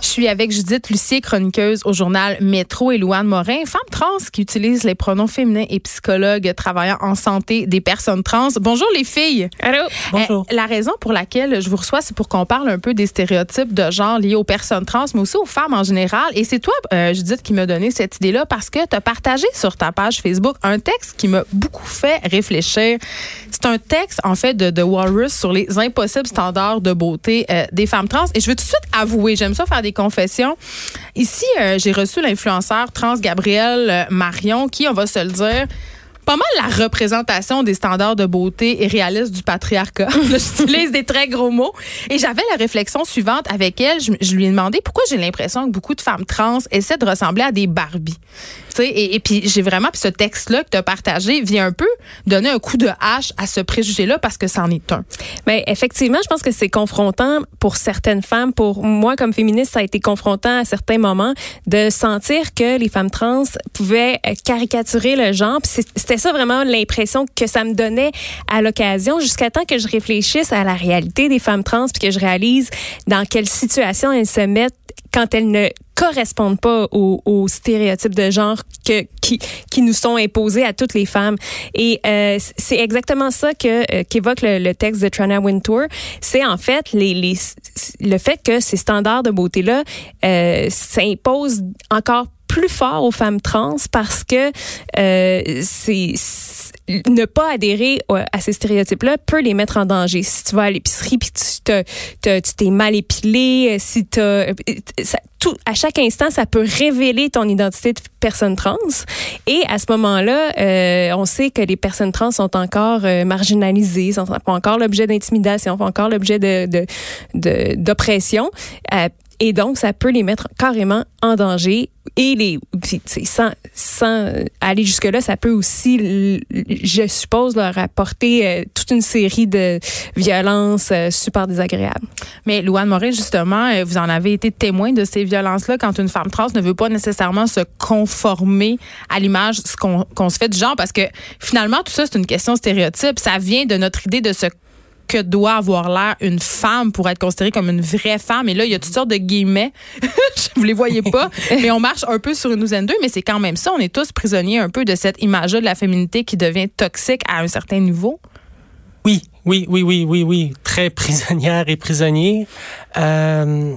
Je suis avec Judith Lucier, chroniqueuse au journal Métro et Louane Morin, femme trans qui utilise les pronoms féminins et psychologue travaillant en santé des personnes trans. Bonjour les filles. Allô? Bonjour. la raison pour laquelle je vous reçois, c'est pour qu'on parle un peu des stéréotypes de genre liés aux personnes trans, mais aussi aux femmes en général. Et c'est toi, euh, Judith, qui m'a donné cette idée-là parce que tu as partagé sur ta page Facebook un texte qui m'a beaucoup fait réfléchir. C'est un texte, en fait, de, de Walrus sur les impossibles standards de beauté euh, des femmes trans. Et je veux tout de suite avouer, j'aime ça faire des confessions. Ici, euh, j'ai reçu l'influenceur trans Gabrielle euh, Marion, qui, on va se le dire, pas mal la représentation des standards de beauté et réaliste du patriarcat. J'utilise des très gros mots. Et j'avais la réflexion suivante avec elle. Je, je lui ai demandé pourquoi j'ai l'impression que beaucoup de femmes trans essaient de ressembler à des Barbies. Et, et, puis j'ai vraiment, puis ce texte-là que tu as partagé vient un peu donner un coup de hache à ce préjugé-là parce que c'en est un. Mais ben, effectivement, je pense que c'est confrontant pour certaines femmes. Pour moi, comme féministe, ça a été confrontant à certains moments de sentir que les femmes trans pouvaient euh, caricaturer le genre. C'était ça vraiment l'impression que ça me donnait à l'occasion jusqu'à temps que je réfléchisse à la réalité des femmes trans puis que je réalise dans quelle situation elles se mettent quand elles ne correspondent pas aux, stéréotypes de genre que, qui, qui nous sont imposés à toutes les femmes. Et euh, c'est exactement ça que euh, qu'évoque le, texte de Trana Wintour. C'est en fait les, les, le fait que ces standards de beauté-là euh, s'imposent encore plus fort aux femmes trans parce que euh, c'est ne pas adhérer à ces stéréotypes-là peut les mettre en danger. Si tu vas à l'épicerie puis tu t'es mal épilé, si tu tout, à chaque instant, ça peut révéler ton identité de personne trans. Et à ce moment-là, euh, on sait que les personnes trans sont encore euh, marginalisées, sont, encore l'objet d'intimidation, font encore l'objet de d'oppression. Euh, et donc, ça peut les mettre carrément en danger. Et les, sans, sans aller jusque-là, ça peut aussi, je suppose, leur apporter euh, toute une série de violences euh, super désagréables. Mais Louane Morin, justement, euh, vous en avez été témoin de ces violences-là quand une femme trans ne veut pas nécessairement se conformer à l'image qu'on se fait du genre, parce que finalement, tout ça, c'est une question stéréotype. Ça vient de notre idée de se que doit avoir l'air une femme pour être considérée comme une vraie femme. Et là, il y a toutes sortes de guillemets. vous les voyez pas, mais on marche un peu sur une douzaine d'eux, mais c'est quand même ça. On est tous prisonniers un peu de cette image de la féminité qui devient toxique à un certain niveau. Oui, oui, oui, oui, oui, oui. Très prisonnière et prisonnier. Euh,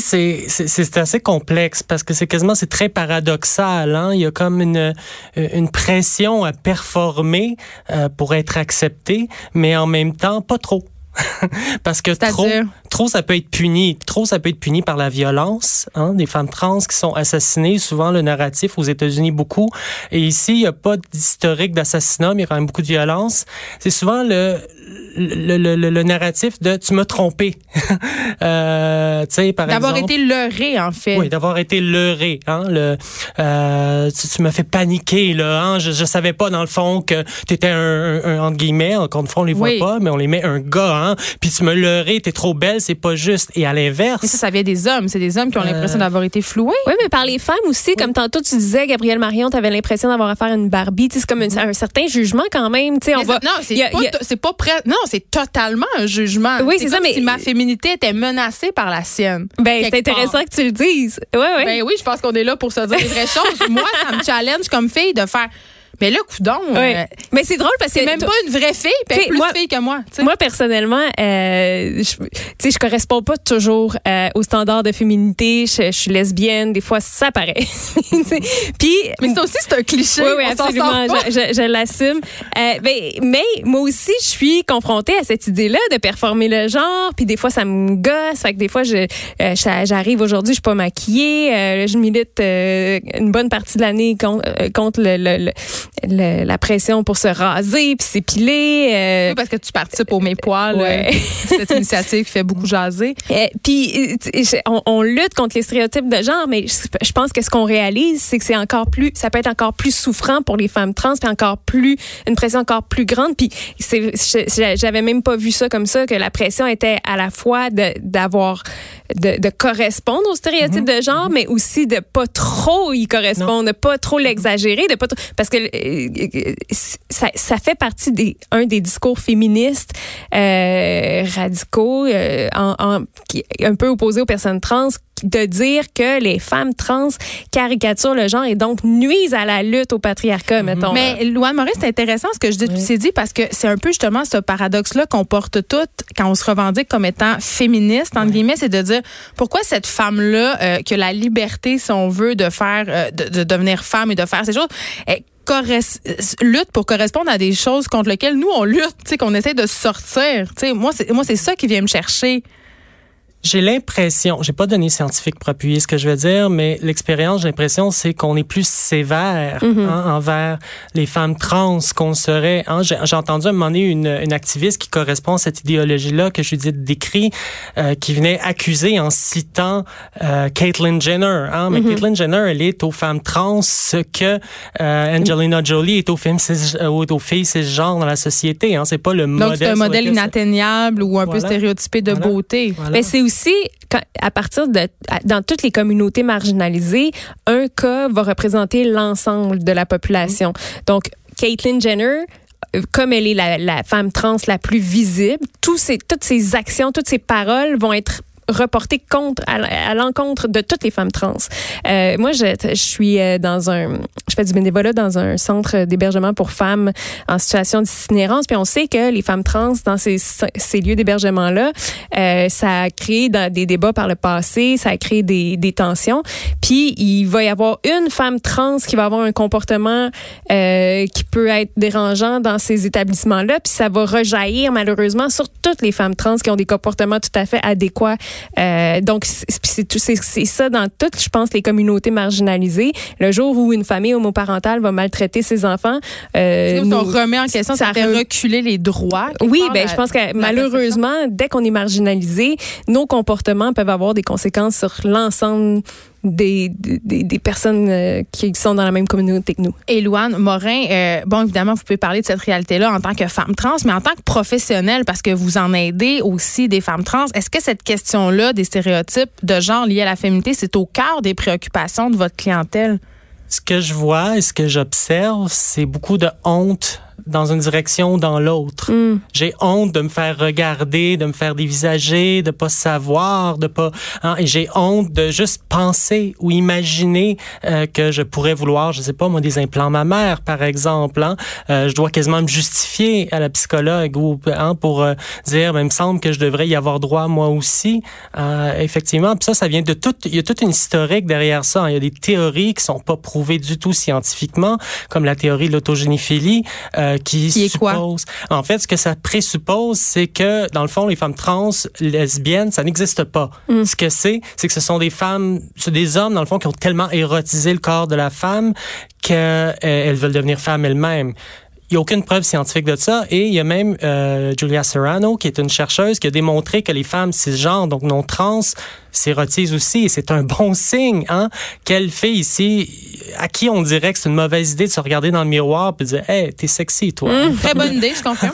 c'est assez complexe parce que c'est quasiment c'est très paradoxal. Hein? Il y a comme une, euh, une pression à performer euh, pour être accepté, mais en même temps pas trop. Parce que trop, trop, ça peut être puni. Trop, ça peut être puni par la violence. Hein, des femmes trans qui sont assassinées, souvent le narratif aux États-Unis beaucoup. Et ici, il n'y a pas d'historique d'assassinat, mais il y a quand même beaucoup de violence. C'est souvent le, le, le, le, narratif de tu m'as trompé. euh, par d'avoir été leurré en fait. Oui, d'avoir été leurré. Hein, le, euh, tu, m'as fait paniquer là. Hein, je, je savais pas dans le fond que tu étais un, un, entre guillemets. Encore une fois, on les voit pas, mais on les met un gars. Hein, puis tu me leurré, t'es trop belle, c'est pas juste. Et à l'inverse. ça, ça vient des hommes. C'est des hommes qui ont l'impression euh, d'avoir été floués. Oui, mais par les femmes aussi. Comme tantôt tu disais, Gabrielle Marion, t'avais l'impression d'avoir affaire à une Barbie. C'est comme un, certain jugement quand même. On va, non, c'est pas, pas prêt. Non, c'est totalement un jugement. Oui, c'est ça, mais si ma féminité était menacée par la sienne. Ben, c'est intéressant que tu le dises. Ouais, ouais. Ben oui, je pense qu'on est là pour se dire les vraies choses. Moi, ça me challenge comme fille de faire mais là, coudon. Oui. Euh, mais c'est drôle parce que. C'est même pas une vraie fille, puis elle est plus moi, fille que moi. Moi, personnellement, euh, je, je corresponds pas toujours euh, aux standards de féminité. Je, suis lesbienne. Des fois, ça paraît. puis. Mais ça aussi, c'est un cliché. Oui, oui, absolument. Je, je, l'assume. Euh, mais, mais moi aussi, je suis confrontée à cette idée-là de performer le genre. Puis des fois, ça me gosse. Fait que des fois, je, j'arrive aujourd'hui, je suis pas maquillée. je milite une bonne partie de l'année contre, contre le, le la pression pour se raser puis s'épiler. Euh, oui, parce que tu participes au Mes Poils, ouais. cette initiative qui fait beaucoup jaser. puis on, on, lutte contre les stéréotypes de genre, mais je, pense que ce qu'on réalise, c'est que c'est encore plus, ça peut être encore plus souffrant pour les femmes trans, puis encore plus une pression encore plus grande. Puis j'avais même pas vu ça comme ça que la pression était à la fois d'avoir de, de, correspondre aux stéréotypes mhm. de genre, mais aussi de pas trop y correspondre, de pas trop l'exagérer, de pas parce que euh, ça, ça, fait partie des un des discours féministes euh, radicaux, euh, en, en, qui, un peu opposés aux personnes trans de dire que les femmes trans caricaturent le genre et donc nuisent à la lutte au patriarcat, mhm. mettons. Mais Louane Maurice, c'est intéressant ce que je dis, dit parce que c'est un peu justement ce paradoxe-là qu'on porte toutes quand on se revendique comme étant féministe, entre guillemets, c'est de dire pourquoi cette femme-là, euh, que la liberté, si on veut, de faire, euh, de, devenir femme et de faire ces choses, lutte pour correspondre à des choses contre lesquelles nous on lutte, qu'on essaie de sortir. moi, c'est moi c'est ça qui vient me chercher. J'ai l'impression, j'ai pas donné scientifique pour appuyer ce que je veux dire, mais l'expérience, j'ai l'impression, c'est qu'on est plus sévère mhm. hein, envers les femmes trans qu'on serait. Hein. J'ai entendu à un moment donné une, une, activiste qui correspond à cette idéologie-là que je dis décrit, euh, qui venait accuser en citant euh, Caitlyn Jenner. Hein. Mais mhm. Caitlyn Jenner, elle est aux femmes trans ce que euh, Angelina Jolie est aux filles, euh, aux filles genre dans la société. Hein. C'est pas le modèle. Donc c'est un modèle inatteignable ou un peu stéréotypé de beauté. Mais c'est aussi, à partir de, dans toutes les communautés marginalisées, un cas va représenter l'ensemble de la population. Donc, Caitlyn Jenner, comme elle est la, la, femme trans la plus visible, tous ces, toutes ses actions, toutes ses paroles vont être reporté contre à, l'encontre de toutes les femmes trans. Euh, moi, je, suis euh, dans un, je fais du bénévolat dans un centre d'hébergement pour femmes en situation d'itinérance, puis on sait que les femmes trans dans ces, ces lieux d'hébergement là, euh, ça a créé des débats par le passé, ça a créé des, des tensions. Puis il va y avoir une femme trans qui va avoir un comportement euh, qui peut être dérangeant dans ces établissements là, puis ça va rejaillir malheureusement sur toutes les femmes trans qui ont des comportements tout à fait adéquats euh, donc, c'est ça dans toutes, je pense, les communautés marginalisées. Le jour où une famille homoparentale va maltraiter ses enfants, euh, nous, on remet en question, ça, fait reculer les droits. Oui, ben, je pense que malheureusement, dès qu'on est marginalisé, nos comportements peuvent avoir des conséquences sur l'ensemble des, des, des, personnes euh, qui sont dans la même communauté que nous. Et Louane Morin, euh, bon, évidemment, vous pouvez parler de cette réalité-là en tant que femme trans, mais en tant que professionnelle, parce que vous en aidez aussi des femmes trans, est-ce que cette question-là des stéréotypes de genre liés à la féminité, c'est au cœur des préoccupations de votre clientèle? Ce que je vois et ce que j'observe, c'est beaucoup de honte dans une direction ou dans l'autre. Mm. J'ai honte de me faire regarder, de me faire dévisager, de pas savoir, de pas. Hein, et j'ai honte de juste penser ou imaginer euh, que je pourrais vouloir, je sais pas moi, des implants mammaires, par exemple. Hein. Euh, je dois quasiment me justifier à la psychologue ou hein, pour euh, dire, ben, il me semble que je devrais y avoir droit moi aussi. effectivement, puis ça, ça vient de tout. Il y a toute une historique derrière ça. Il y a des théories qui sont pas prouvées du tout scientifiquement, comme la théorie de l'autogénéphilie. Euh, qui, suppose. En fait, ce que ça présuppose, c'est que dans le fond, les femmes trans lesbiennes, ça n'existe pas. Mm. Ce que c'est, c'est que ce sont des femmes, c'est des hommes dans le fond qui ont tellement érotisé le corps de la femme qu'elles euh, veulent devenir femmes elles-mêmes. Il n'y a aucune preuve scientifique de ça. Et il y a même euh, Julia Serrano, qui est une chercheuse, qui a démontré que les femmes cisgenres, donc non trans, s'érotise aussi. Et c'est un bon signe, hein? Quelle fille ici, à qui on dirait que c'est une mauvaise idée de se regarder dans le miroir et de dire, hey, t'es sexy, toi. Mmh, très bonne idée, je comprends.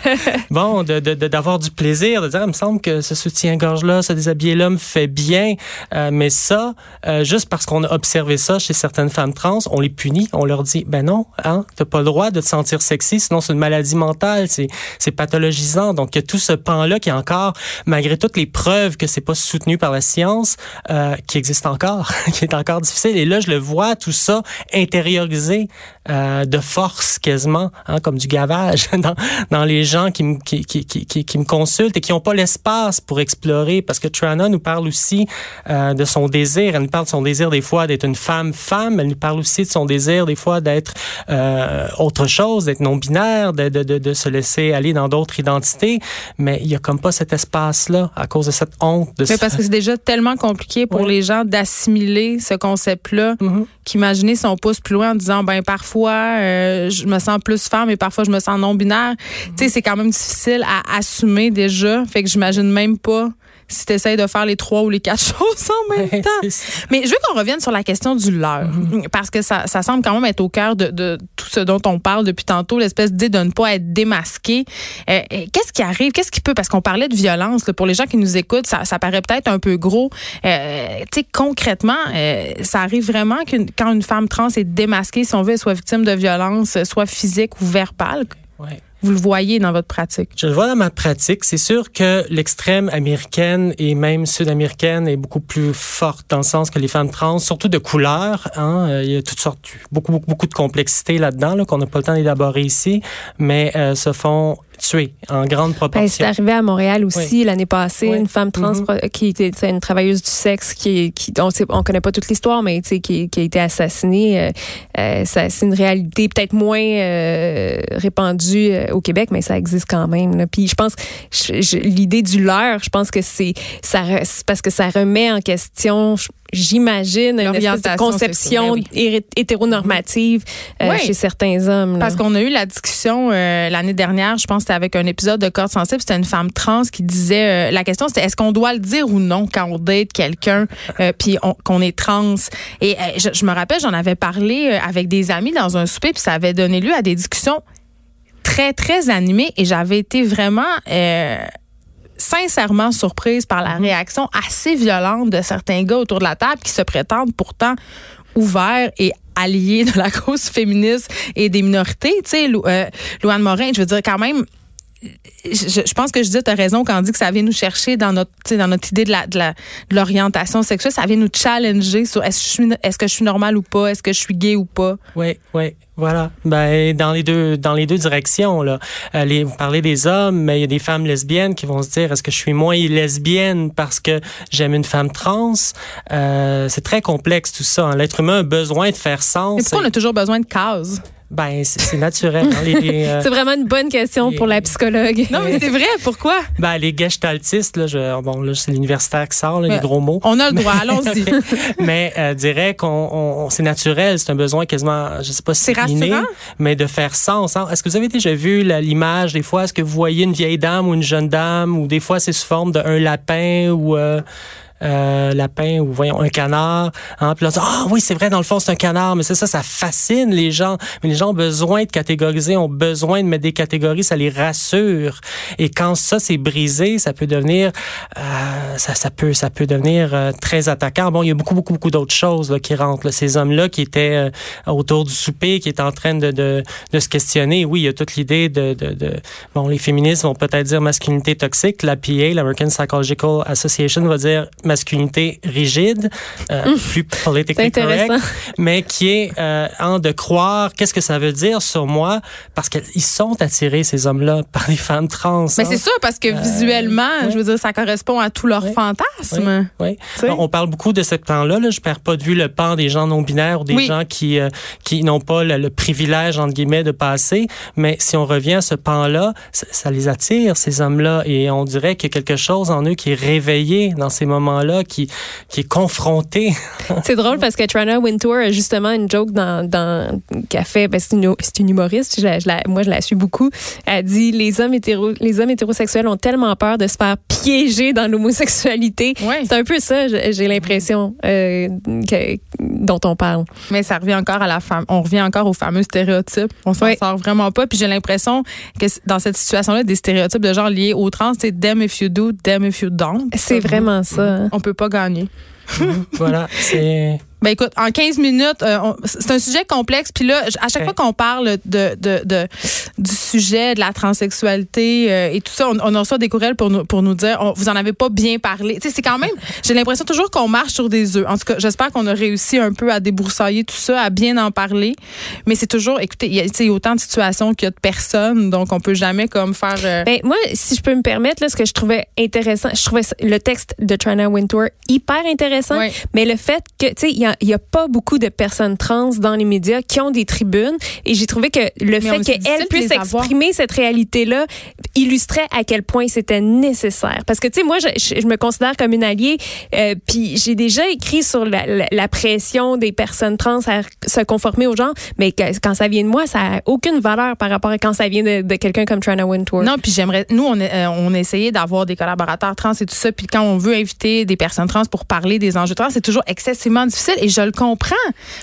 bon, d'avoir du plaisir, de dire, il me semble que ce soutien-gorge-là, ce déshabillé-là me fait bien. Euh, mais ça, euh, juste parce qu'on a observé ça chez certaines femmes trans, on les punit, on leur dit, ben non, hein, t'as pas le droit de te sentir sexy, sinon c'est une maladie mentale, c'est pathologisant. Donc, il y a tout ce pan-là qui est encore, malgré toutes les preuves que c'est pas soutenu par la science euh, qui existe encore, qui est encore difficile. Et là, je le vois, tout ça intériorisé euh, de force quasiment, hein, comme du gavage dans, dans les gens qui, me, qui, qui, qui, qui me consultent et qui n'ont pas l'espace pour explorer. Parce que Trana nous parle aussi euh, de son désir. Elle nous parle de son désir des fois d'être une femme-femme. Elle nous parle aussi de son désir des fois d'être euh, autre chose, d'être non-binaire, de, de, de, de, se laisser aller dans d'autres identités. Mais il y a comme pas cet espace-là à cause de cette honte. De Mais parce que c'est déjà tellement compliqué pour les gens d'assimiler ce concept-là mm-hmm. qu'imaginer si on pousse plus loin en disant, ben parfois, parfois euh, je me sens plus femme et parfois je me sens non binaire. Tu sais, c'est quand même difficile à assumer déjà. Fait que j'imagine même pas si tu essaies de faire les trois ou les quatre choses en même temps. Mais je veux qu'on revienne sur la question du leurre, mm-hmm. parce que ça, ça, semble quand même être au cœur de, de, tout ce dont on parle depuis tantôt, l'espèce d'idée de ne pas être démasqué. Euh, euh, qu'est-ce qui arrive? Qu'est-ce qui peut, parce qu'on parlait de violence, là, pour les gens qui nous écoutent, ça, ça paraît peut-être un peu gros. Euh, tu sais, concrètement, euh, ça arrive vraiment quand une femme trans est démasquée, si on veut, soit victime de violence, soit physique ou verbale? Ouais vous le voyez dans votre pratique? Je le vois dans ma pratique. C'est sûr que l'extrême américaine et même sud-américaine est beaucoup plus forte dans le sens que les femmes trans, surtout de couleur, hein, euh, il y a toutes sortes, beaucoup, beaucoup, beaucoup de complexité là-dedans là, qu'on n'a pas le temps d'élaborer ici, mais euh, se font tuer en grande ben, proportion. c'est arrivé à Montréal aussi l'année passée, une femme trans mm-hmm. qui était une travailleuse du sexe qui, qui on sait, on connaît pas toute l'histoire, mais qui, qui a été assassinée. Euh, euh c'est une réalité peut-être moins euh, répandue au Québec, mais ça existe quand même. Là. Puis je pense l'idée du leurre, je pense que c'est ça parce que ça remet en question j'imagine, une espèce de conception hétéronormative euh, chez certains hommes. Parce qu'on a eu la discussion euh, l'année dernière, je pense que c'était avec un épisode de Corps sensible, c'était une femme trans qui disait, euh, la question c'était est-ce qu'on doit le dire ou non quand on date quelqu'un puis qu'on est trans? Et je, je, me rappelle, j'en avais parlé avec des amis dans un souper puis ça avait donné lieu à des discussions très, très animées et j'avais été vraiment sincèrement surprise par la mhm. réaction assez violente de certains gars autour de la table qui se prétendent pourtant ouverts et alliés de la cause féministe et des minorités. Tu sais, euh, Louane Morin, je veux dire quand même, je, pense que je tu as raison quand on dit que ça vient nous chercher dans notre, dans notre idée de la, de l'orientation sexuelle. Ça vient nous challenger sur est-ce que je suis, est-ce que je suis normale ou pas? Est-ce que je suis gay ou pas? Oui, oui. Voilà. Ben, dans les deux, dans les deux directions, là. Euh, vous parlez des hommes, mais il y a des femmes lesbiennes qui vont se dire, est-ce que je suis moins lesbienne parce que j'aime une femme trans? Euh, c'est très complexe, tout ça. Hein. L'être humain a besoin de faire sens. Mais pourquoi on a toujours besoin de cases? Ben, c'est naturel. Hein, euh, c'est vraiment une bonne question pour la psychologue. Non, mais c'est vrai. Pourquoi? Ben, les gestaltistes, là, je, bon, là, c'est l'universitaire qui sort, là, les gros mots. On a le droit, allons-y. mais euh, dirais qu'on c'est naturel, c'est un besoin quasiment, je sais pas si inné, mais de faire sens. Hein. Est-ce que vous avez déjà vu l'image des fois? Est-ce que vous voyez une vieille dame ou une jeune dame ou des fois c'est sous forme d'un lapin ou euh, euh, lapin ou voyons un canard. Hein, puis là, ah oui, c'est vrai, dans le fond, c'est un canard, mais c'est ça, ça fascine les gens. Mais les gens ont besoin de catégoriser, ont besoin de mettre des catégories, ça les rassure. Et quand ça c'est brisé, ça peut devenir, euh, ça, ça peut, ça peut devenir euh, très attaquant. Bon, il y a beaucoup, beaucoup, beaucoup d'autres choses là, qui rentrent. Ces hommes-là qui étaient euh, autour du souper, qui étaient en train de, de, de se questionner. Oui, il y a toute l'idée de, de, de, bon, les féministes vont peut-être dire masculinité toxique. La PA, l'American Psychological Association, va dire masculinité rigide, euh, plus politically correct, mais qui est euh, en de croire qu'est-ce que ça veut dire sur moi parce qu'ils sont attirés ces hommes-là par les femmes trans. Mais c'est sûr parce que euh, visuellement, je veux dire, ça correspond à tous leurs fantasmes. Oui. on parle beaucoup de ce pan-là. Là. Je perds pas de vue le pan des gens non binaires ou des gens qui euh, qui n'ont pas le, privilège entre guillemets de passer. Mais si on revient à ce pan-là, ça, ça les attire ces hommes-là et on dirait qu'il y a quelque chose en eux qui est réveillé dans ces moments là qui, qui est confronté. c'est drôle parce que Trana Wintour a justement une joke dans, dans qu'elle fait, ben c'est une, une, humoriste, je moi je la suis beaucoup. Elle dit les hommes, hétéro, les hommes hétérosexuels ont tellement peur de se faire piéger dans l'homosexualité. C'est un peu ça, j'ai l'impression, euh, dont on parle. Mais ça revient encore à la femme. On revient encore aux fameux stéréotypes. On s'en sort vraiment pas. Puis j'ai l'impression que dans cette situation-là, des stéréotypes de genre liés au trans, c'est them if you do, them if you don't. C'est vraiment ça on peut pas gagner. voilà, c'est ben écoute, en 15 minutes, euh, c'est un sujet complexe. Puis là, à chaque fois qu'on parle de, de, de, du sujet de la transsexualité euh, et tout ça, on, on a reçu des courriels pour nous, pour nous dire, vous en avez pas bien parlé. Tu sais, c'est quand même, j'ai l'impression toujours qu'on marche sur des œufs. En tout cas, j'espère qu'on a réussi un peu à débroussailler tout ça, à bien en parler. Mais c'est toujours, écoutez, il y, a, autant de situations qu'il y a de personnes, donc on peut jamais comme faire. Euh, ben, moi, si je peux me permettre, là, ce que je trouvais intéressant, je trouvais le texte de Trina Wintour hyper intéressant, mais le fait que, tu sais, il y il n'y a, pas beaucoup de personnes trans dans les médias qui ont des tribunes. Et j'ai trouvé que le fait qu'elles puissent exprimer cette réalité-là illustrait à quel point c'était nécessaire. Parce que, tu sais, moi, je, je, me considère comme une alliée, euh, puis j'ai déjà écrit sur la, la, pression des personnes trans à se conformer aux gens, mais quand ça vient de moi, ça n'a aucune valeur par rapport à quand ça vient de, de quelqu'un comme Trina Wintour. Non, puis j'aimerais, nous, on, euh, on a essayé d'avoir des collaborateurs trans et tout ça, puis quand on veut inviter des personnes trans pour parler des enjeux trans, c'est toujours excessivement difficile et je le comprends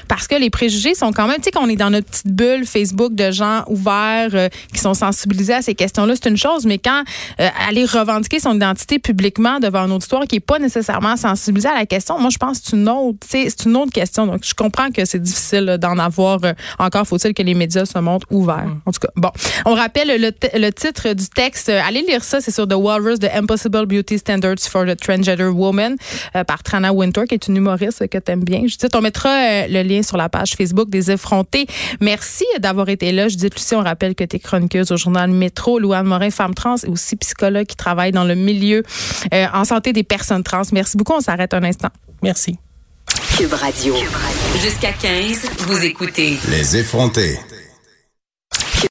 parce que les préjugés sont quand même, tu sais, qu'on est dans notre petite bulle Facebook de gens ouverts euh, qui sont sensibilisés à ces questions-là, c'est une chose, mais quand euh, aller revendiquer son identité publiquement devant un auditoire qui est pas nécessairement sensibilisé à la question, moi je pense que c'est une autre, c'est une autre question. Donc je comprends que c'est difficile d'en avoir. Euh, encore faut-il que les médias se montrent ouverts. Mm. En tout cas, bon, on rappelle le, le titre du texte. allez lire ça, c'est sur The Walrus, The Impossible Beauty Standards for the Transgender Woman par Trana Winter, qui est une humoriste que tu aimes bien. On mettra le lien sur la page Facebook des effrontés. Merci d'avoir été là. Je dis, Lucie, on rappelle que tu es chroniqueuse au journal Métro. Louane Morin, femme trans et aussi psychologue qui travaille dans le milieu euh, en santé des personnes trans. Merci beaucoup. On s'arrête un instant. Merci. Cube Radio. Jusqu'à 15, vous écoutez. Les effrontés.